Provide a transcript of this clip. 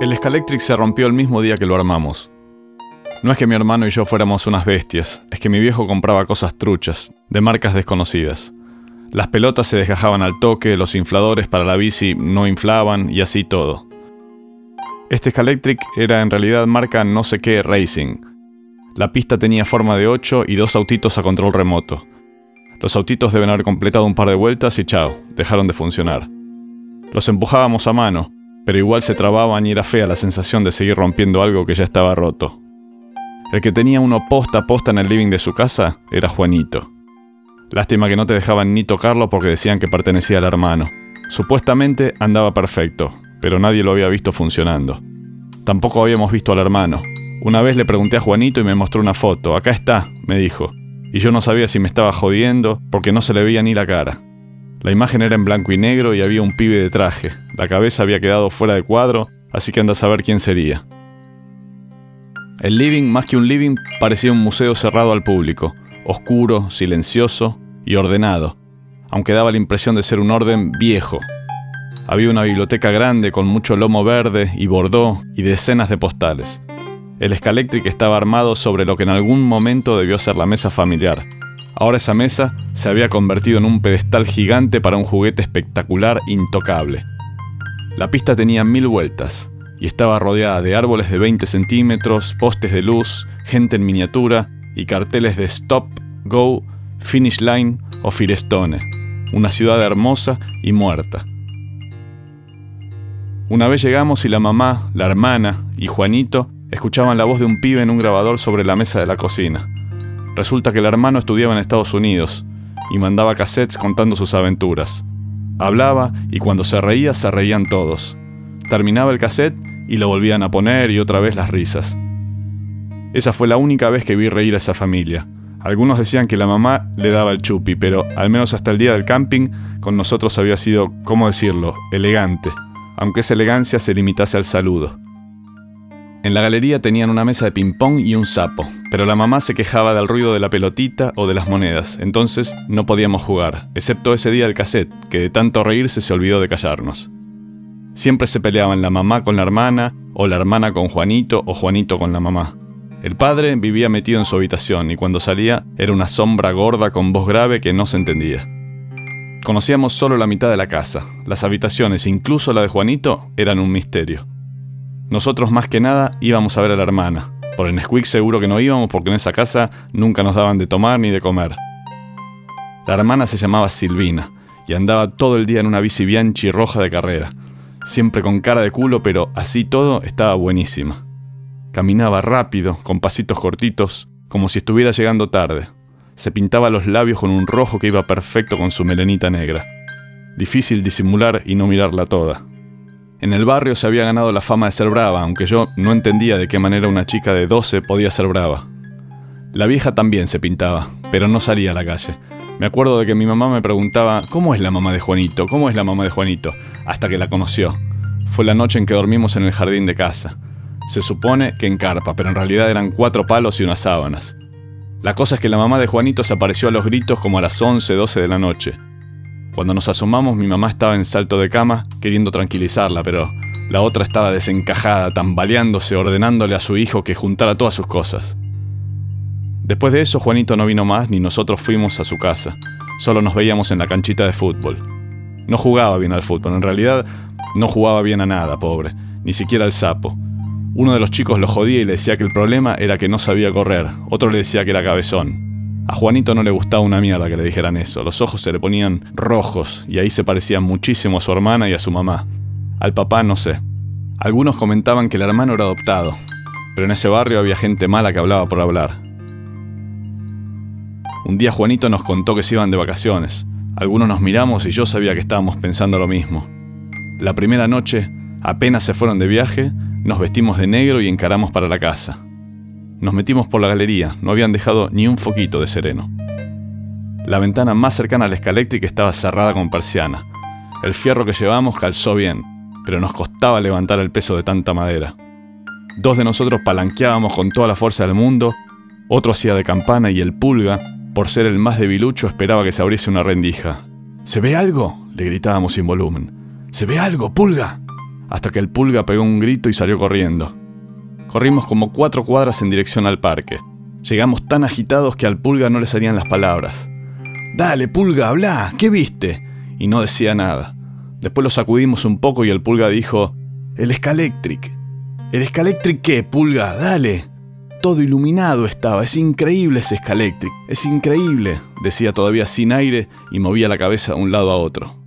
El Scalectric se rompió el mismo día que lo armamos. No es que mi hermano y yo fuéramos unas bestias, es que mi viejo compraba cosas truchas, de marcas desconocidas. Las pelotas se desgajaban al toque, los infladores para la bici no inflaban y así todo. Este Scalectric era en realidad marca no sé qué Racing. La pista tenía forma de 8 y dos autitos a control remoto. Los autitos deben haber completado un par de vueltas y chao, dejaron de funcionar. Los empujábamos a mano, pero igual se trababan y era fea la sensación de seguir rompiendo algo que ya estaba roto. El que tenía uno posta a posta en el living de su casa era Juanito. Lástima que no te dejaban ni tocarlo porque decían que pertenecía al hermano. Supuestamente andaba perfecto, pero nadie lo había visto funcionando. Tampoco habíamos visto al hermano. Una vez le pregunté a Juanito y me mostró una foto. Acá está, me dijo. Y yo no sabía si me estaba jodiendo porque no se le veía ni la cara. La imagen era en blanco y negro y había un pibe de traje. La cabeza había quedado fuera de cuadro, así que anda a saber quién sería. El living, más que un living, parecía un museo cerrado al público, oscuro, silencioso y ordenado, aunque daba la impresión de ser un orden viejo. Había una biblioteca grande con mucho lomo verde y bordó y decenas de postales. El Scalectric estaba armado sobre lo que en algún momento debió ser la mesa familiar. Ahora esa mesa se había convertido en un pedestal gigante para un juguete espectacular intocable. La pista tenía mil vueltas y estaba rodeada de árboles de 20 centímetros, postes de luz, gente en miniatura y carteles de Stop, Go, Finish Line o Firestone, una ciudad hermosa y muerta. Una vez llegamos y la mamá, la hermana y Juanito escuchaban la voz de un pibe en un grabador sobre la mesa de la cocina. Resulta que el hermano estudiaba en Estados Unidos y mandaba cassettes contando sus aventuras. Hablaba y cuando se reía se reían todos. Terminaba el cassette y lo volvían a poner y otra vez las risas. Esa fue la única vez que vi reír a esa familia. Algunos decían que la mamá le daba el chupi, pero al menos hasta el día del camping con nosotros había sido, ¿cómo decirlo?, elegante aunque esa elegancia se limitase al saludo. En la galería tenían una mesa de ping-pong y un sapo, pero la mamá se quejaba del ruido de la pelotita o de las monedas, entonces no podíamos jugar, excepto ese día del cassette, que de tanto reírse se olvidó de callarnos. Siempre se peleaban la mamá con la hermana, o la hermana con Juanito, o Juanito con la mamá. El padre vivía metido en su habitación y cuando salía era una sombra gorda con voz grave que no se entendía. Conocíamos solo la mitad de la casa. Las habitaciones, incluso la de Juanito, eran un misterio. Nosotros más que nada íbamos a ver a la hermana. Por el Nesquik seguro que no íbamos porque en esa casa nunca nos daban de tomar ni de comer. La hermana se llamaba Silvina y andaba todo el día en una bici bianchi roja de carrera. Siempre con cara de culo, pero así todo estaba buenísima. Caminaba rápido, con pasitos cortitos, como si estuviera llegando tarde. Se pintaba los labios con un rojo que iba perfecto con su melenita negra. Difícil disimular y no mirarla toda. En el barrio se había ganado la fama de ser brava, aunque yo no entendía de qué manera una chica de 12 podía ser brava. La vieja también se pintaba, pero no salía a la calle. Me acuerdo de que mi mamá me preguntaba, ¿cómo es la mamá de Juanito? ¿Cómo es la mamá de Juanito? Hasta que la conoció. Fue la noche en que dormimos en el jardín de casa. Se supone que en carpa, pero en realidad eran cuatro palos y unas sábanas. La cosa es que la mamá de Juanito se apareció a los gritos como a las 11, 12 de la noche. Cuando nos asomamos, mi mamá estaba en salto de cama, queriendo tranquilizarla, pero la otra estaba desencajada, tambaleándose, ordenándole a su hijo que juntara todas sus cosas. Después de eso, Juanito no vino más ni nosotros fuimos a su casa. Solo nos veíamos en la canchita de fútbol. No jugaba bien al fútbol, en realidad no jugaba bien a nada, pobre, ni siquiera al sapo. Uno de los chicos lo jodía y le decía que el problema era que no sabía correr, otro le decía que era cabezón. A Juanito no le gustaba una mierda que le dijeran eso, los ojos se le ponían rojos y ahí se parecía muchísimo a su hermana y a su mamá. Al papá no sé. Algunos comentaban que el hermano era adoptado, pero en ese barrio había gente mala que hablaba por hablar. Un día Juanito nos contó que se iban de vacaciones. Algunos nos miramos y yo sabía que estábamos pensando lo mismo. La primera noche, apenas se fueron de viaje, nos vestimos de negro y encaramos para la casa. Nos metimos por la galería, no habían dejado ni un foquito de sereno. La ventana más cercana al escaléctrica estaba cerrada con persiana. El fierro que llevamos calzó bien, pero nos costaba levantar el peso de tanta madera. Dos de nosotros palanqueábamos con toda la fuerza del mundo, otro hacía de campana y el pulga, por ser el más debilucho, esperaba que se abriese una rendija. ¿Se ve algo? le gritábamos sin volumen. ¿Se ve algo, pulga? hasta que el pulga pegó un grito y salió corriendo. Corrimos como cuatro cuadras en dirección al parque. Llegamos tan agitados que al pulga no le salían las palabras. Dale, pulga, habla, ¿qué viste? Y no decía nada. Después lo sacudimos un poco y el pulga dijo, el Scalectric. ¿El Scalectric qué, pulga? Dale. Todo iluminado estaba, es increíble ese Scalectric, es increíble, decía todavía sin aire y movía la cabeza de un lado a otro.